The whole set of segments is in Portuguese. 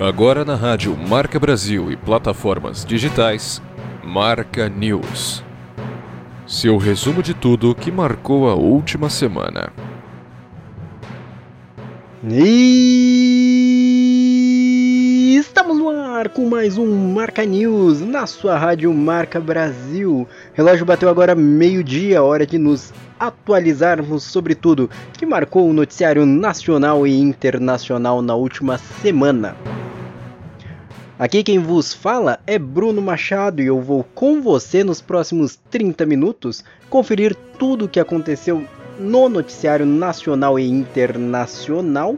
Agora na rádio Marca Brasil e plataformas digitais, Marca News. Seu resumo de tudo que marcou a última semana. E estamos no ar com mais um Marca News na sua rádio Marca Brasil. Relógio bateu agora meio-dia, hora de nos atualizarmos sobre tudo que marcou o noticiário nacional e internacional na última semana. Aqui quem vos fala é Bruno Machado e eu vou com você nos próximos 30 minutos conferir tudo o que aconteceu no noticiário nacional e internacional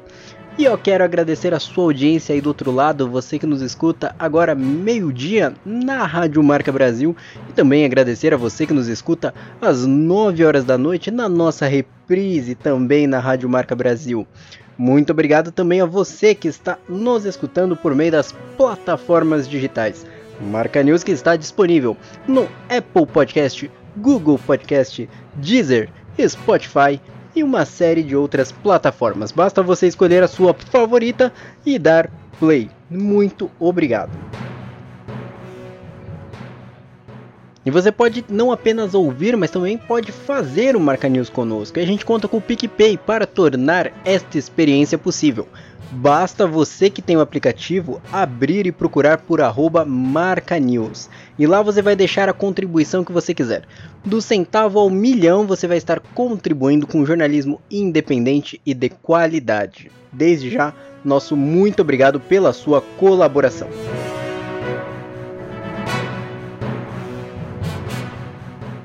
e eu quero agradecer a sua audiência aí do outro lado, você que nos escuta agora meio-dia na Rádio Marca Brasil. E também agradecer a você que nos escuta às 9 horas da noite na nossa reprise também na Rádio Marca Brasil. Muito obrigado também a você que está nos escutando por meio das plataformas digitais. Marca News que está disponível no Apple Podcast, Google Podcast, Deezer, Spotify e uma série de outras plataformas. Basta você escolher a sua favorita e dar play. Muito obrigado. E você pode não apenas ouvir, mas também pode fazer o Marca News conosco. E a gente conta com o PicPay para tornar esta experiência possível. Basta você que tem o aplicativo abrir e procurar por arroba Marca News. E lá você vai deixar a contribuição que você quiser. Do centavo ao milhão você vai estar contribuindo com jornalismo independente e de qualidade. Desde já, nosso muito obrigado pela sua colaboração.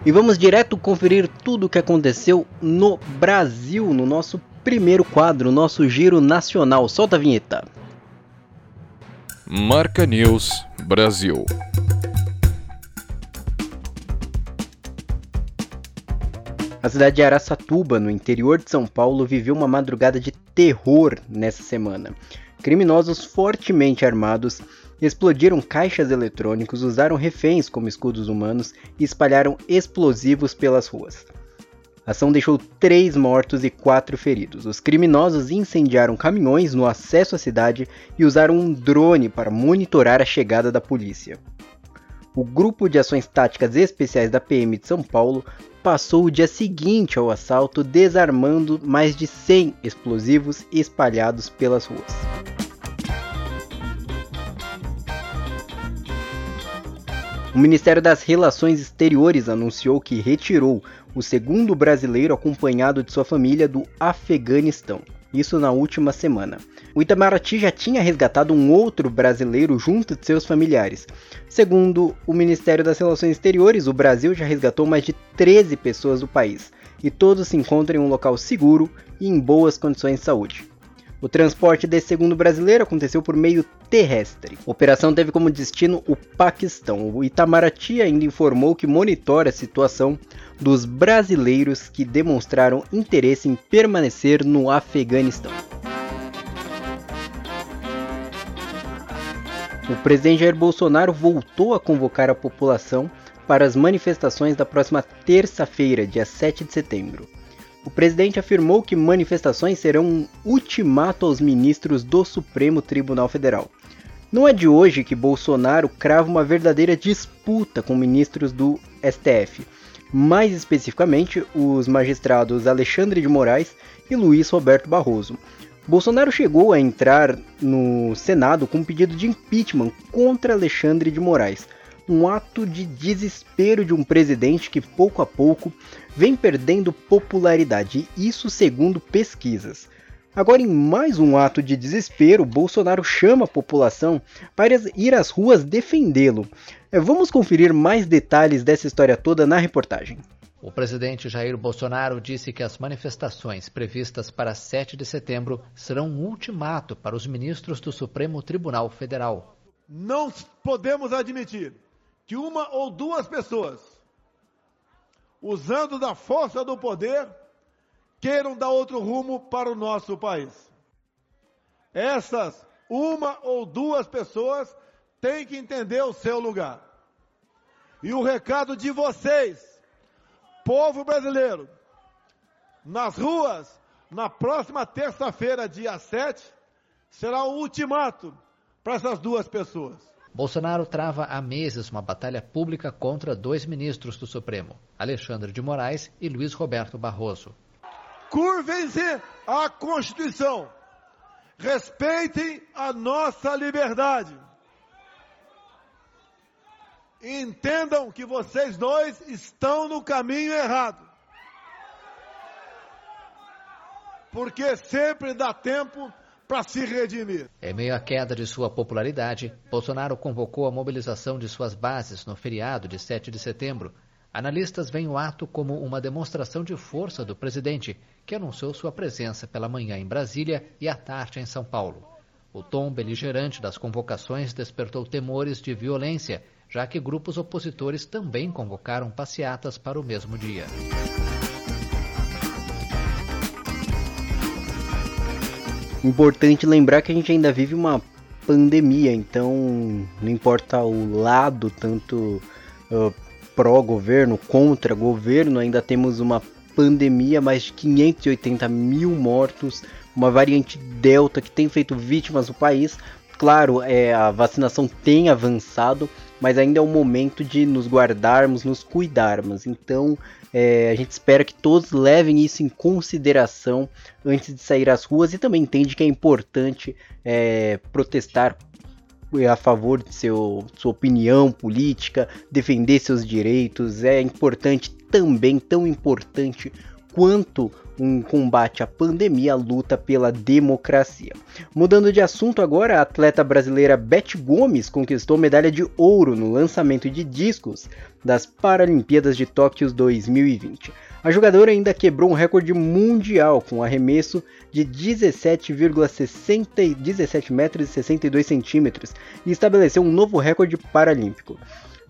E vamos direto conferir tudo o que aconteceu no Brasil, no nosso primeiro quadro, nosso giro nacional. Solta a vinheta. Marca News Brasil. A cidade de Araçatuba, no interior de São Paulo, viveu uma madrugada de terror nessa semana. Criminosos fortemente armados explodiram caixas eletrônicos, usaram reféns como escudos humanos e espalharam explosivos pelas ruas. A ação deixou três mortos e quatro feridos. Os criminosos incendiaram caminhões no acesso à cidade e usaram um drone para monitorar a chegada da polícia. O Grupo de Ações Táticas Especiais da PM de São Paulo passou o dia seguinte ao assalto desarmando mais de 100 explosivos espalhados pelas ruas. O Ministério das Relações Exteriores anunciou que retirou o segundo brasileiro acompanhado de sua família do Afeganistão. Isso na última semana. O Itamaraty já tinha resgatado um outro brasileiro junto de seus familiares. Segundo o Ministério das Relações Exteriores, o Brasil já resgatou mais de 13 pessoas do país, e todos se encontram em um local seguro e em boas condições de saúde. O transporte desse segundo brasileiro aconteceu por meio terrestre. A operação teve como destino o Paquistão. O Itamaraty ainda informou que monitora a situação dos brasileiros que demonstraram interesse em permanecer no Afeganistão. O presidente Jair Bolsonaro voltou a convocar a população para as manifestações da próxima terça-feira, dia 7 de setembro. O presidente afirmou que manifestações serão um ultimato aos ministros do Supremo Tribunal Federal. Não é de hoje que Bolsonaro crava uma verdadeira disputa com ministros do STF, mais especificamente os magistrados Alexandre de Moraes e Luiz Roberto Barroso. Bolsonaro chegou a entrar no Senado com um pedido de impeachment contra Alexandre de Moraes, um ato de desespero de um presidente que pouco a pouco vem perdendo popularidade, isso segundo pesquisas. Agora, em mais um ato de desespero, Bolsonaro chama a população para ir às ruas defendê-lo. É, vamos conferir mais detalhes dessa história toda na reportagem. O presidente Jair Bolsonaro disse que as manifestações previstas para 7 de setembro serão um ultimato para os ministros do Supremo Tribunal Federal. Não podemos admitir que uma ou duas pessoas, usando da força do poder, queiram dar outro rumo para o nosso país. Essas uma ou duas pessoas têm que entender o seu lugar. E o recado de vocês, povo brasileiro, nas ruas, na próxima terça-feira, dia 7, será um ultimato para essas duas pessoas. Bolsonaro trava há meses uma batalha pública contra dois ministros do Supremo, Alexandre de Moraes e Luiz Roberto Barroso. Curvem-se à Constituição. Respeitem a nossa liberdade. Entendam que vocês dois estão no caminho errado. Porque sempre dá tempo para se redimir. Em meio à queda de sua popularidade, Bolsonaro convocou a mobilização de suas bases no feriado de 7 de setembro. Analistas veem o ato como uma demonstração de força do presidente, que anunciou sua presença pela manhã em Brasília e à tarde em São Paulo. O tom beligerante das convocações despertou temores de violência já que grupos opositores também convocaram passeatas para o mesmo dia. Importante lembrar que a gente ainda vive uma pandemia, então não importa o lado, tanto uh, pró-governo, contra-governo, ainda temos uma pandemia, mais de 580 mil mortos, uma variante Delta que tem feito vítimas no país. Claro, é, a vacinação tem avançado, mas ainda é o momento de nos guardarmos, nos cuidarmos. Então, é, a gente espera que todos levem isso em consideração antes de sair às ruas e também entende que é importante é, protestar a favor de seu, sua opinião política, defender seus direitos. É importante também, tão importante quanto um combate à pandemia, a luta pela democracia. Mudando de assunto agora, a atleta brasileira Beth Gomes conquistou medalha de ouro no lançamento de discos das Paralimpíadas de Tóquio 2020. A jogadora ainda quebrou um recorde mundial com um arremesso de 17,60 17 metros e 62 centímetros e estabeleceu um novo recorde paralímpico.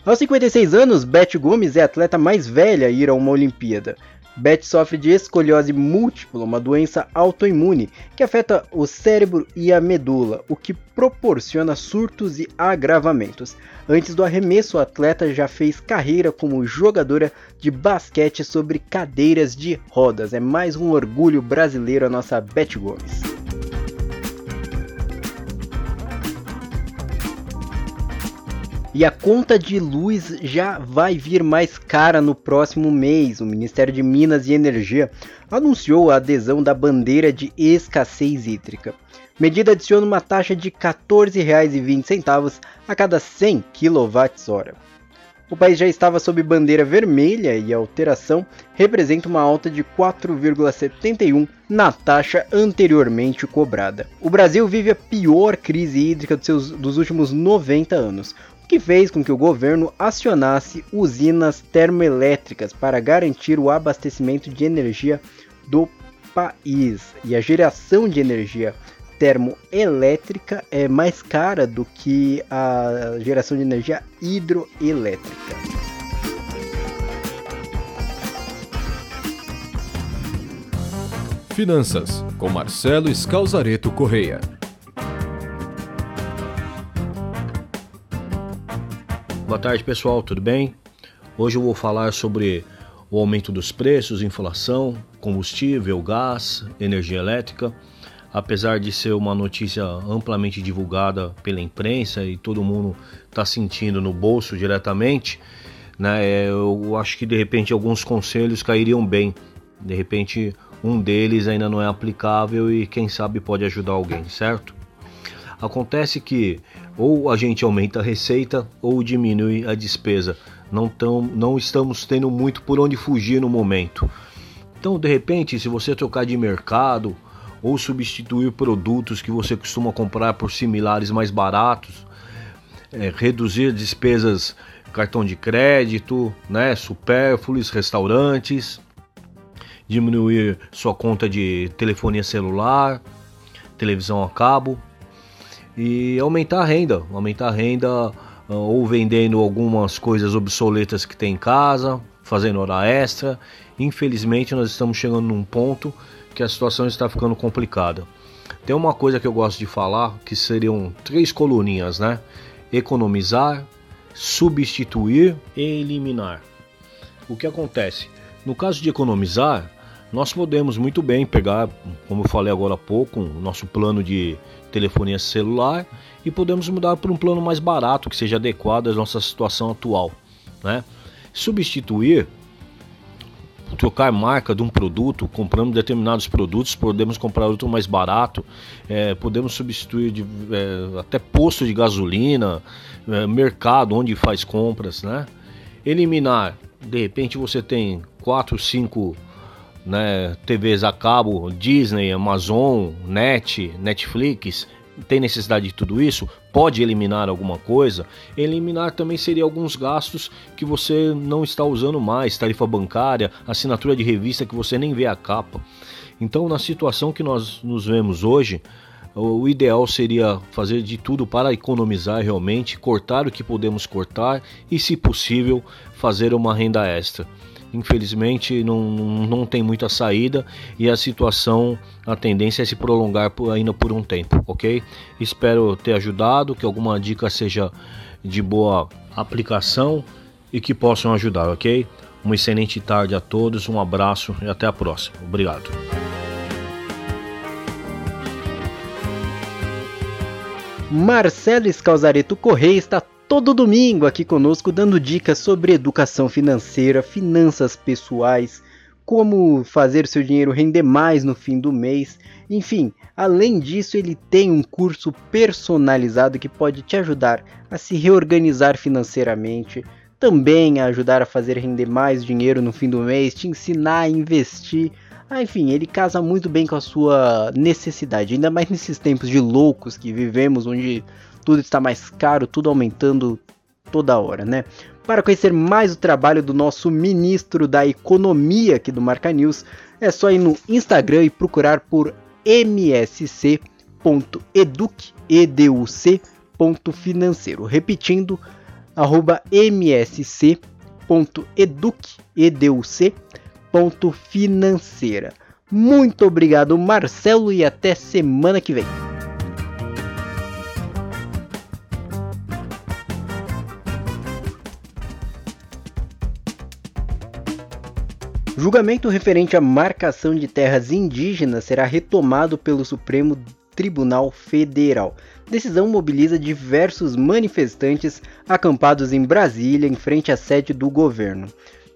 Aos 56 anos, Beth Gomes é a atleta mais velha a ir a uma Olimpíada. Beth sofre de escoliose múltipla, uma doença autoimune que afeta o cérebro e a medula, o que proporciona surtos e agravamentos. Antes do arremesso, o atleta já fez carreira como jogadora de basquete sobre cadeiras de rodas. É mais um orgulho brasileiro a nossa Beth Gomes. E a conta de luz já vai vir mais cara no próximo mês. O Ministério de Minas e Energia anunciou a adesão da bandeira de escassez hídrica. Medida adiciona uma taxa de R$ 14,20 a cada 100 kWh. O país já estava sob bandeira vermelha e a alteração representa uma alta de 4,71 na taxa anteriormente cobrada. O Brasil vive a pior crise hídrica dos, seus, dos últimos 90 anos que fez com que o governo acionasse usinas termoelétricas para garantir o abastecimento de energia do país. E a geração de energia termoelétrica é mais cara do que a geração de energia hidroelétrica. Finanças com Marcelo Scalzareto Correia. Boa tarde pessoal, tudo bem? Hoje eu vou falar sobre o aumento dos preços, inflação, combustível, gás, energia elétrica. Apesar de ser uma notícia amplamente divulgada pela imprensa e todo mundo está sentindo no bolso diretamente, né, é, eu acho que de repente alguns conselhos cairiam bem. De repente um deles ainda não é aplicável e quem sabe pode ajudar alguém, certo? Acontece que ou a gente aumenta a receita ou diminui a despesa. Não, tão, não estamos tendo muito por onde fugir no momento. Então, de repente, se você trocar de mercado ou substituir produtos que você costuma comprar por similares mais baratos, é, reduzir despesas cartão de crédito, né, supérfluos, restaurantes, diminuir sua conta de telefonia celular, televisão a cabo e aumentar a renda, aumentar a renda ah, ou vendendo algumas coisas obsoletas que tem em casa, fazendo hora extra. Infelizmente, nós estamos chegando num ponto que a situação está ficando complicada. Tem uma coisa que eu gosto de falar que seriam três coluninhas, né? Economizar, substituir e eliminar. O que acontece? No caso de economizar, nós podemos muito bem pegar, como eu falei agora há pouco, o nosso plano de telefonia celular e podemos mudar para um plano mais barato que seja adequado à nossa situação atual, né? Substituir trocar marca de um produto, compramos determinados produtos, podemos comprar outro mais barato, é, podemos substituir de, é, até posto de gasolina, é, mercado onde faz compras, né? Eliminar, de repente você tem quatro, cinco né, TVs a cabo, Disney, Amazon, Net, Netflix, tem necessidade de tudo isso? Pode eliminar alguma coisa? Eliminar também seria alguns gastos que você não está usando mais, tarifa bancária, assinatura de revista que você nem vê a capa. Então, na situação que nós nos vemos hoje, o ideal seria fazer de tudo para economizar realmente, cortar o que podemos cortar e, se possível, fazer uma renda extra infelizmente não, não tem muita saída e a situação, a tendência é se prolongar por, ainda por um tempo, ok? Espero ter ajudado, que alguma dica seja de boa aplicação e que possam ajudar, ok? Uma excelente tarde a todos, um abraço e até a próxima. Obrigado. Marcelo Scalzareto Correia está todo domingo aqui conosco dando dicas sobre educação financeira, finanças pessoais, como fazer seu dinheiro render mais no fim do mês. Enfim, além disso, ele tem um curso personalizado que pode te ajudar a se reorganizar financeiramente, também a ajudar a fazer render mais dinheiro no fim do mês, te ensinar a investir. Ah, enfim, ele casa muito bem com a sua necessidade, ainda mais nesses tempos de loucos que vivemos, onde tudo está mais caro, tudo aumentando toda hora, né? Para conhecer mais o trabalho do nosso ministro da Economia aqui do Marca News, é só ir no Instagram e procurar por msc.educ.financeiro. Repetindo, arroba msc.educ.financeira. Muito obrigado, Marcelo, e até semana que vem. Julgamento referente à marcação de terras indígenas será retomado pelo Supremo Tribunal Federal. Decisão mobiliza diversos manifestantes acampados em Brasília em frente à sede do governo.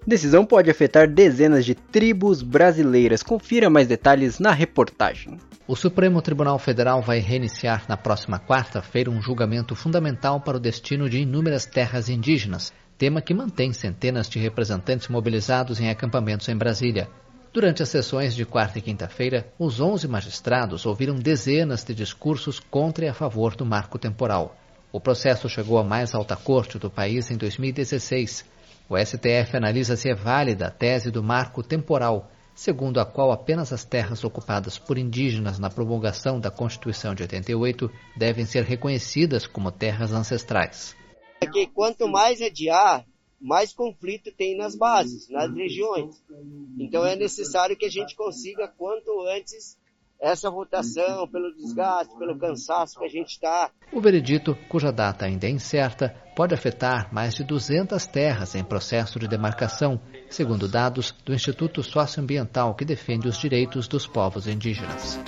Decisão pode afetar dezenas de tribos brasileiras. Confira mais detalhes na reportagem. O Supremo Tribunal Federal vai reiniciar na próxima quarta-feira um julgamento fundamental para o destino de inúmeras terras indígenas tema que mantém centenas de representantes mobilizados em acampamentos em Brasília. Durante as sessões de quarta e quinta-feira, os 11 magistrados ouviram dezenas de discursos contra e a favor do marco temporal. O processo chegou à mais alta corte do país em 2016. O STF analisa se é válida a tese do marco temporal, segundo a qual apenas as terras ocupadas por indígenas na promulgação da Constituição de 88 devem ser reconhecidas como terras ancestrais. É que quanto mais adiar, mais conflito tem nas bases, nas regiões. Então é necessário que a gente consiga quanto antes essa votação, pelo desgaste, pelo cansaço que a gente está. O veredito, cuja data ainda é incerta, pode afetar mais de 200 terras em processo de demarcação, segundo dados do Instituto Socioambiental que defende os direitos dos povos indígenas.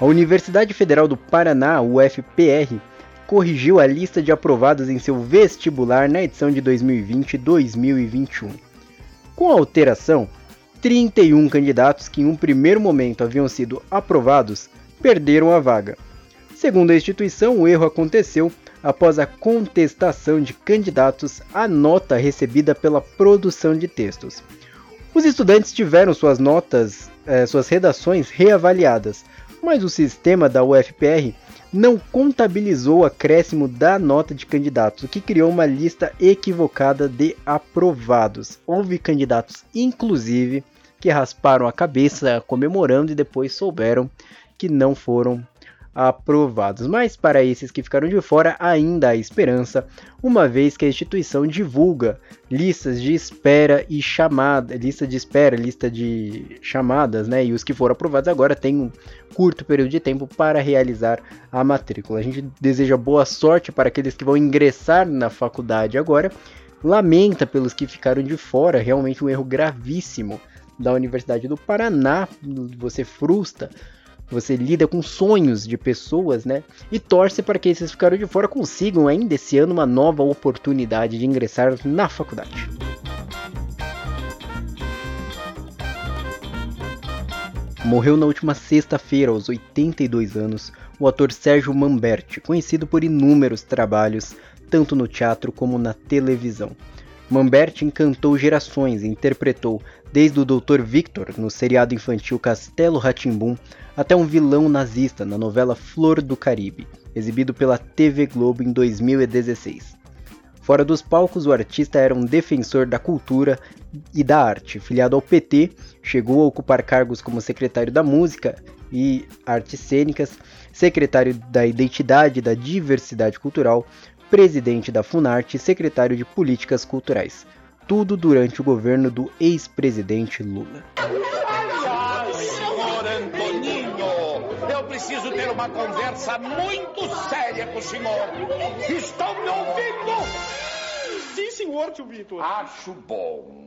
A Universidade Federal do Paraná, UFPR, corrigiu a lista de aprovados em seu vestibular na edição de 2020-2021. Com a alteração, 31 candidatos que em um primeiro momento haviam sido aprovados perderam a vaga. Segundo a instituição, o erro aconteceu após a contestação de candidatos à nota recebida pela produção de textos. Os estudantes tiveram suas notas, eh, suas redações reavaliadas, mas o sistema da UFPR não contabilizou o acréscimo da nota de candidatos, o que criou uma lista equivocada de aprovados. Houve candidatos, inclusive, que rasparam a cabeça comemorando e depois souberam que não foram aprovados. Mas para esses que ficaram de fora, ainda há esperança, uma vez que a instituição divulga listas de espera e chamada, lista de espera, lista de chamadas, né? E os que foram aprovados agora têm um curto período de tempo para realizar a matrícula. A gente deseja boa sorte para aqueles que vão ingressar na faculdade agora. Lamenta pelos que ficaram de fora, realmente um erro gravíssimo da Universidade do Paraná. Você frustra você lida com sonhos de pessoas, né? E torce para que esses ficaram de fora consigam ainda esse ano uma nova oportunidade de ingressar na faculdade. Morreu na última sexta-feira, aos 82 anos, o ator Sérgio Mamberti, conhecido por inúmeros trabalhos, tanto no teatro como na televisão. Mamberti encantou gerações e interpretou desde o Dr. Victor no seriado infantil Castelo Ratimbum até um vilão nazista na novela Flor do Caribe, exibido pela TV Globo em 2016. Fora dos palcos, o artista era um defensor da cultura e da arte. Filiado ao PT, chegou a ocupar cargos como secretário da Música e Artes Cênicas, secretário da Identidade e da Diversidade Cultural, presidente da Funarte e secretário de Políticas Culturais. Tudo durante o governo do ex-presidente Lula. Preciso ter uma conversa muito séria com o senhor. Estão me ouvindo? Sim, senhor, tio Vitor. Acho bom.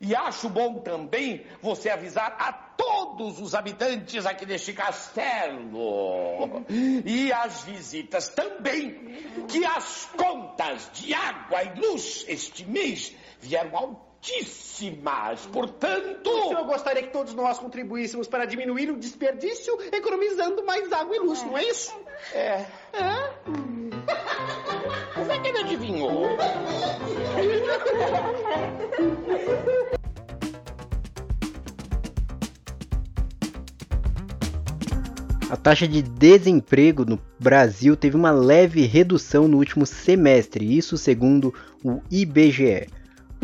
E acho bom também você avisar a todos os habitantes aqui deste castelo e as visitas também que as contas de água e luz este mês vieram ao altíssimas. Portanto. O senhor gostaria que todos nós contribuíssemos para diminuir o desperdício, economizando mais água e luz, é. não é isso? É. É? Como é que ele adivinhou? A taxa de desemprego no Brasil teve uma leve redução no último semestre, isso segundo o IBGE.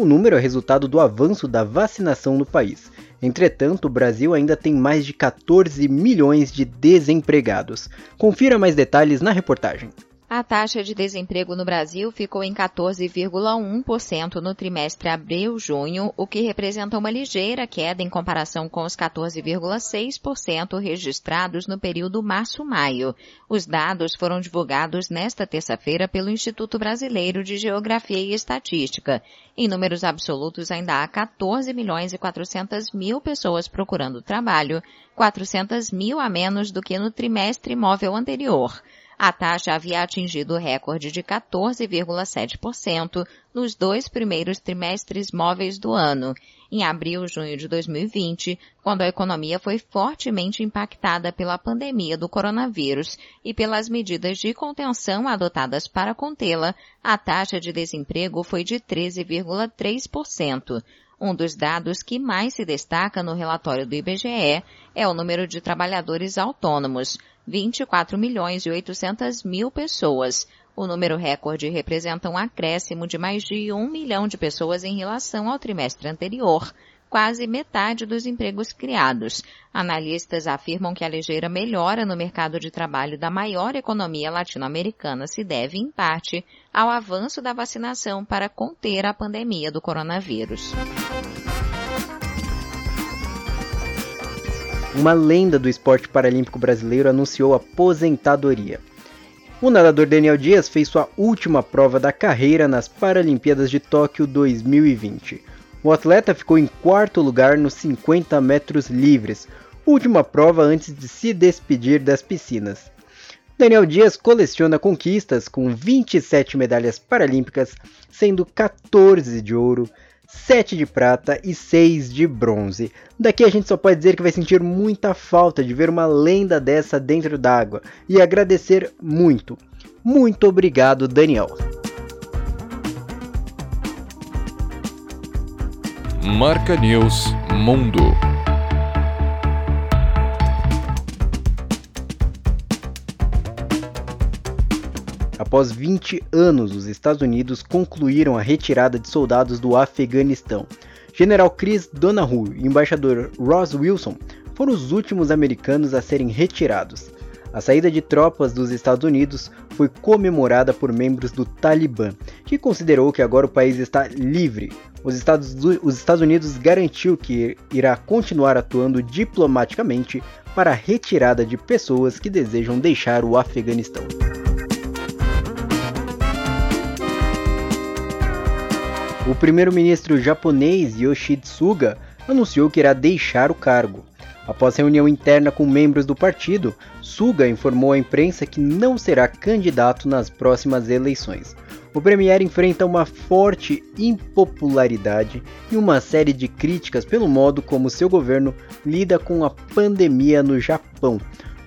O número é resultado do avanço da vacinação no país. Entretanto, o Brasil ainda tem mais de 14 milhões de desempregados. Confira mais detalhes na reportagem. A taxa de desemprego no Brasil ficou em 14,1% no trimestre abril-junho, o que representa uma ligeira queda em comparação com os 14,6% registrados no período março-maio. Os dados foram divulgados nesta terça-feira pelo Instituto Brasileiro de Geografia e Estatística. Em números absolutos, ainda há 14 milhões e 400 mil pessoas procurando trabalho, 400 mil a menos do que no trimestre móvel anterior. A taxa havia atingido o recorde de 14,7% nos dois primeiros trimestres móveis do ano, em abril e junho de 2020, quando a economia foi fortemente impactada pela pandemia do coronavírus e pelas medidas de contenção adotadas para contê-la, a taxa de desemprego foi de 13,3%. Um dos dados que mais se destaca no relatório do IBGE é o número de trabalhadores autônomos, 24 milhões e 800 mil pessoas. O número recorde representa um acréscimo de mais de um milhão de pessoas em relação ao trimestre anterior, quase metade dos empregos criados. Analistas afirmam que a ligeira melhora no mercado de trabalho da maior economia latino-americana se deve, em parte, ao avanço da vacinação para conter a pandemia do coronavírus. Uma lenda do esporte paralímpico brasileiro anunciou aposentadoria. O nadador Daniel Dias fez sua última prova da carreira nas Paralimpíadas de Tóquio 2020. O atleta ficou em quarto lugar nos 50 metros livres, última prova antes de se despedir das piscinas. Daniel Dias coleciona conquistas com 27 medalhas paralímpicas, sendo 14 de ouro, 7 de prata e 6 de bronze. Daqui a gente só pode dizer que vai sentir muita falta de ver uma lenda dessa dentro d'água e agradecer muito. Muito obrigado, Daniel. Marca News Mundo. Após 20 anos, os Estados Unidos concluíram a retirada de soldados do Afeganistão. General Chris Donahoe e embaixador Ross Wilson foram os últimos americanos a serem retirados. A saída de tropas dos Estados Unidos foi comemorada por membros do Talibã, que considerou que agora o país está livre. Os Estados, os Estados Unidos garantiu que irá continuar atuando diplomaticamente para a retirada de pessoas que desejam deixar o Afeganistão. O primeiro-ministro japonês Yoshihide Suga anunciou que irá deixar o cargo. Após reunião interna com membros do partido, Suga informou à imprensa que não será candidato nas próximas eleições. O premier enfrenta uma forte impopularidade e uma série de críticas pelo modo como seu governo lida com a pandemia no Japão,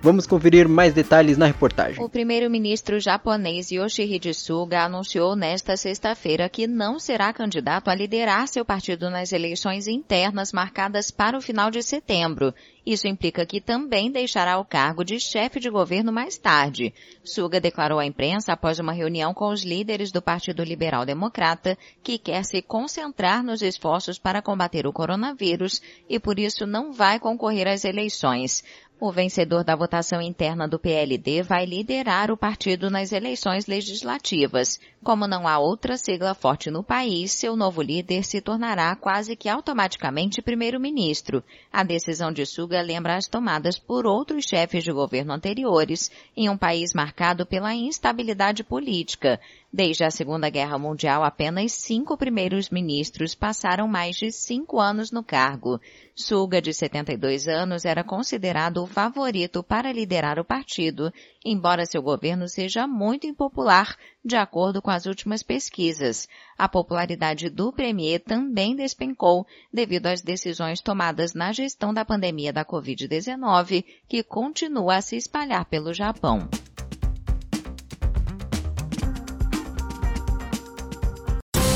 Vamos conferir mais detalhes na reportagem. O primeiro-ministro japonês Yoshihide Suga anunciou nesta sexta-feira que não será candidato a liderar seu partido nas eleições internas marcadas para o final de setembro. Isso implica que também deixará o cargo de chefe de governo mais tarde. Suga declarou à imprensa após uma reunião com os líderes do Partido Liberal Democrata que quer se concentrar nos esforços para combater o coronavírus e por isso não vai concorrer às eleições. O vencedor da votação interna do PLD vai liderar o partido nas eleições legislativas. Como não há outra sigla forte no país, seu novo líder se tornará quase que automaticamente primeiro-ministro. A decisão de Suga lembra as tomadas por outros chefes de governo anteriores em um país marcado pela instabilidade política. Desde a Segunda Guerra Mundial, apenas cinco primeiros ministros passaram mais de cinco anos no cargo. Suga, de 72 anos, era considerado o favorito para liderar o partido, embora seu governo seja muito impopular, de acordo com as últimas pesquisas. A popularidade do premier também despencou devido às decisões tomadas na gestão da pandemia da Covid-19, que continua a se espalhar pelo Japão.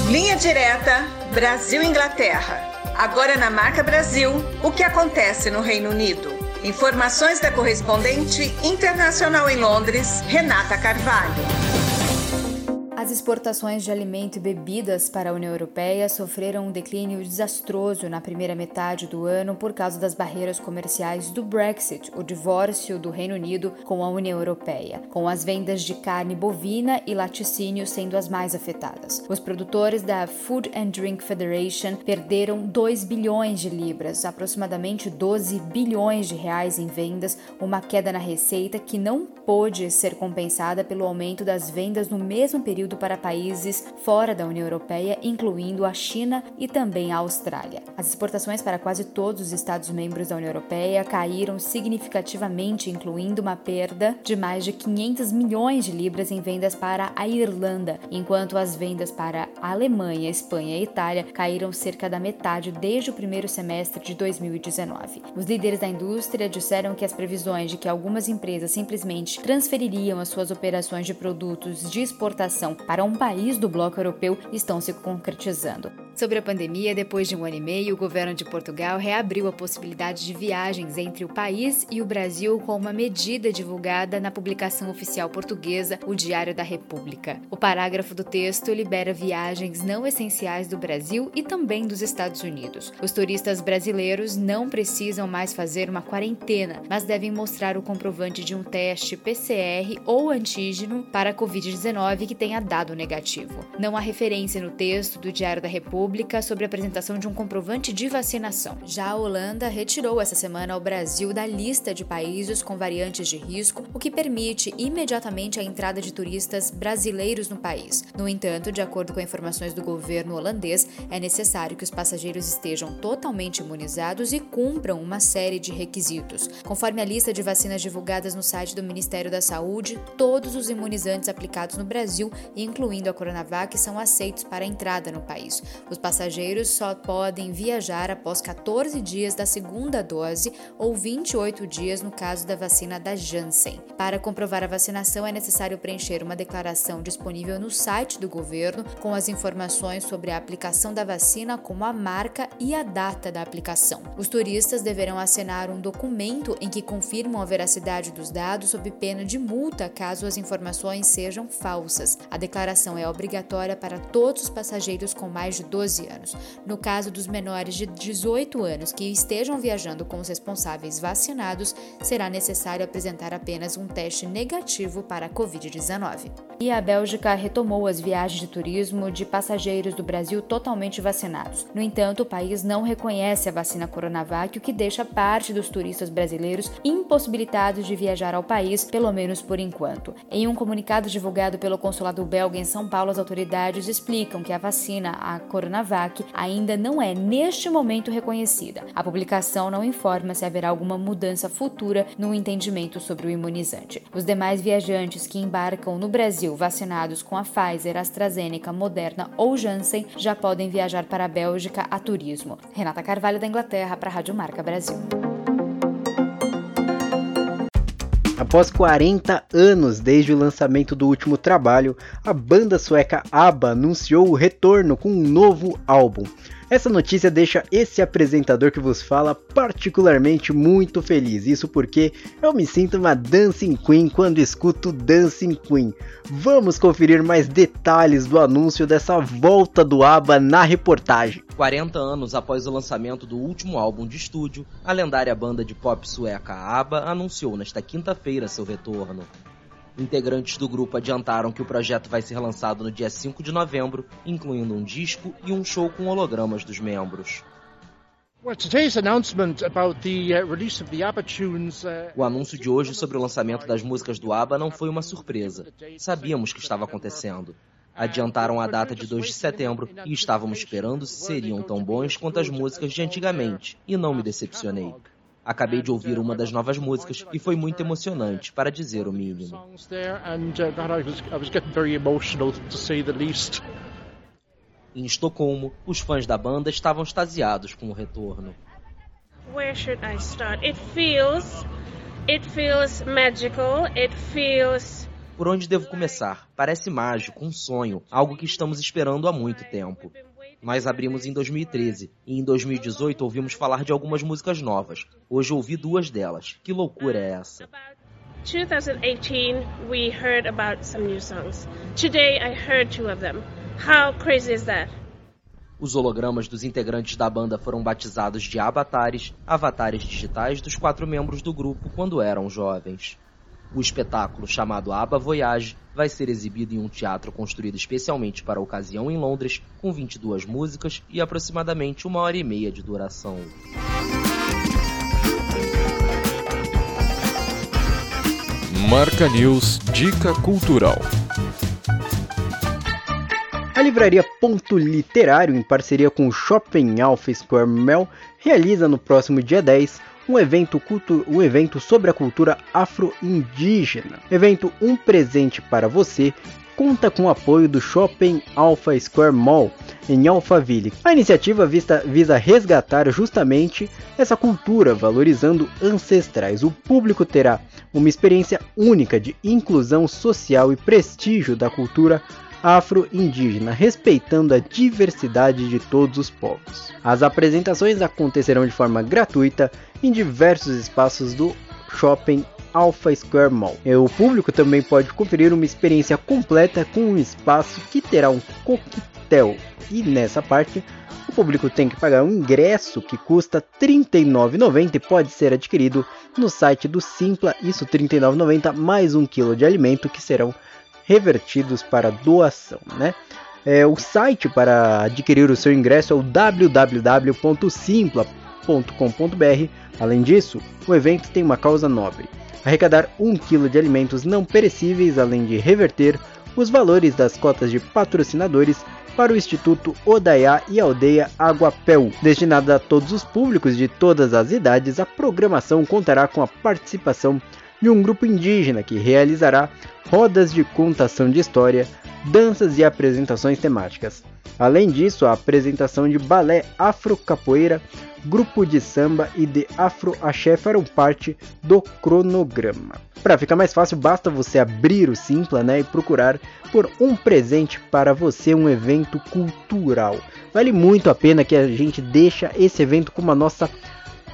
Linha direta Brasil-Inglaterra. Agora na marca Brasil, o que acontece no Reino Unido? Informações da correspondente internacional em Londres, Renata Carvalho. As exportações de alimento e bebidas para a União Europeia sofreram um declínio desastroso na primeira metade do ano por causa das barreiras comerciais do Brexit, o divórcio do Reino Unido com a União Europeia, com as vendas de carne bovina e laticínio sendo as mais afetadas. Os produtores da Food and Drink Federation perderam 2 bilhões de libras, aproximadamente 12 bilhões de reais em vendas, uma queda na receita que não pôde ser compensada pelo aumento das vendas no mesmo período para países fora da União Europeia, incluindo a China e também a Austrália. As exportações para quase todos os Estados-membros da União Europeia caíram significativamente, incluindo uma perda de mais de 500 milhões de libras em vendas para a Irlanda, enquanto as vendas para a Alemanha, Espanha e Itália caíram cerca da metade desde o primeiro semestre de 2019. Os líderes da indústria disseram que as previsões de que algumas empresas simplesmente transfeririam as suas operações de produtos de exportação para um país do bloco europeu estão se concretizando. Sobre a pandemia, depois de um ano e meio, o governo de Portugal reabriu a possibilidade de viagens entre o país e o Brasil com uma medida divulgada na publicação oficial portuguesa, o Diário da República. O parágrafo do texto libera viagens não essenciais do Brasil e também dos Estados Unidos. Os turistas brasileiros não precisam mais fazer uma quarentena, mas devem mostrar o comprovante de um teste PCR ou antígeno para a Covid-19 que tenha dado negativo. Não há referência no texto do Diário da República Pública sobre a apresentação de um comprovante de vacinação. Já a Holanda retirou essa semana o Brasil da lista de países com variantes de risco, o que permite imediatamente a entrada de turistas brasileiros no país. No entanto, de acordo com informações do governo holandês, é necessário que os passageiros estejam totalmente imunizados e cumpram uma série de requisitos. Conforme a lista de vacinas divulgadas no site do Ministério da Saúde, todos os imunizantes aplicados no Brasil, incluindo a Coronavac, são aceitos para entrada no país. Os os passageiros só podem viajar após 14 dias da segunda dose ou 28 dias no caso da vacina da Janssen. Para comprovar a vacinação, é necessário preencher uma declaração disponível no site do governo com as informações sobre a aplicação da vacina, como a marca e a data da aplicação. Os turistas deverão assinar um documento em que confirmam a veracidade dos dados sob pena de multa caso as informações sejam falsas. A declaração é obrigatória para todos os passageiros com mais de 12 anos. No caso dos menores de 18 anos que estejam viajando com os responsáveis vacinados, será necessário apresentar apenas um teste negativo para a Covid-19. E a Bélgica retomou as viagens de turismo de passageiros do Brasil totalmente vacinados. No entanto, o país não reconhece a vacina Coronavac, o que deixa parte dos turistas brasileiros impossibilitados de viajar ao país, pelo menos por enquanto. Em um comunicado divulgado pelo consulado belga em São Paulo, as autoridades explicam que a vacina, a Coronavac, ainda não é neste momento reconhecida. A publicação não informa se haverá alguma mudança futura no entendimento sobre o imunizante. Os demais viajantes que embarcam no Brasil vacinados com a Pfizer, AstraZeneca, Moderna ou Janssen já podem viajar para a Bélgica a turismo. Renata Carvalho da Inglaterra para a Rádio Marca Brasil. Após 40 anos desde o lançamento do último trabalho, a banda sueca ABBA anunciou o retorno com um novo álbum. Essa notícia deixa esse apresentador que vos fala particularmente muito feliz. Isso porque eu me sinto uma Dancing Queen quando escuto Dancing Queen. Vamos conferir mais detalhes do anúncio dessa volta do ABBA na reportagem. 40 anos após o lançamento do último álbum de estúdio, a lendária banda de pop sueca ABBA anunciou nesta quinta-feira seu retorno. Integrantes do grupo adiantaram que o projeto vai ser lançado no dia 5 de novembro, incluindo um disco e um show com hologramas dos membros. Uh, o anúncio de hoje sobre o lançamento das músicas do ABBA não foi uma surpresa. Sabíamos que estava acontecendo. Adiantaram a data de 2 de setembro e estávamos esperando se seriam tão bons quanto as músicas de antigamente, e não me decepcionei. Acabei de ouvir uma das novas músicas e foi muito emocionante, para dizer o mínimo. Em Estocolmo, os fãs da banda estavam extasiados com o retorno. Where should I start? It feels it feels magical. It feels por onde devo começar? Parece mágico, um sonho, algo que estamos esperando há muito tempo. Nós abrimos em 2013 e em 2018 ouvimos falar de algumas músicas novas. Hoje ouvi duas delas. Que loucura é essa? 2018 we heard about some new songs. Today I heard two of them. How crazy is that? Os hologramas dos integrantes da banda foram batizados de avatares, avatares digitais dos quatro membros do grupo quando eram jovens. O espetáculo, chamado Aba Voyage, vai ser exibido em um teatro construído especialmente para a ocasião em Londres, com 22 músicas e aproximadamente uma hora e meia de duração. Marca News Dica Cultural. A livraria Ponto Literário, em parceria com o Shopping Alpha Square Mel, realiza no próximo dia 10 um evento, um evento sobre a cultura afro-indígena. Evento Um Presente para Você conta com o apoio do Shopping Alpha Square Mall em Alphaville. A iniciativa vista, visa resgatar justamente essa cultura, valorizando ancestrais. O público terá uma experiência única de inclusão social e prestígio da cultura afro-indígena, respeitando a diversidade de todos os povos. As apresentações acontecerão de forma gratuita em diversos espaços do shopping Alpha Square Mall. O público também pode conferir uma experiência completa com um espaço que terá um coquetel. E nessa parte, o público tem que pagar um ingresso que custa R$ 39,90 e pode ser adquirido no site do Simpla, isso R$ 39,90 mais um quilo de alimento que serão revertidos para doação, né? É, o site para adquirir o seu ingresso é o Além disso, o evento tem uma causa nobre: arrecadar um quilo de alimentos não perecíveis, além de reverter os valores das cotas de patrocinadores para o Instituto Odaiá e Aldeia Aguapéu. Destinada a todos os públicos de todas as idades, a programação contará com a participação de um grupo indígena que realizará rodas de contação de história, danças e apresentações temáticas. Além disso, a apresentação de balé afro-capoeira, grupo de samba e de afro-axé farão parte do cronograma. Para ficar mais fácil, basta você abrir o Simpla né, e procurar por um presente para você, um evento cultural. Vale muito a pena que a gente deixa esse evento como a nossa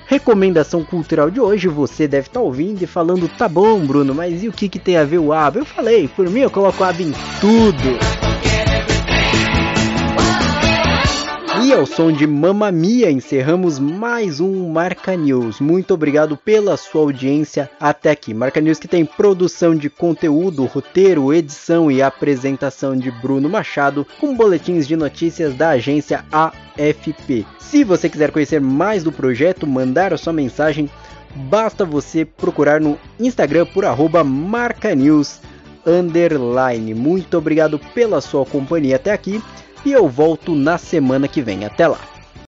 recomendação cultural de hoje, você deve estar tá ouvindo e falando, tá bom, Bruno, mas e o que, que tem a ver o ABBA? Eu falei, por mim eu coloco ABBA em tudo. E ao som de Mamma Mia encerramos mais um Marca News. Muito obrigado pela sua audiência até aqui. Marca News que tem produção de conteúdo, roteiro, edição e apresentação de Bruno Machado, com boletins de notícias da agência AFP. Se você quiser conhecer mais do projeto, mandar a sua mensagem, basta você procurar no Instagram por marcanews. Muito obrigado pela sua companhia até aqui e eu volto na semana que vem. Até lá!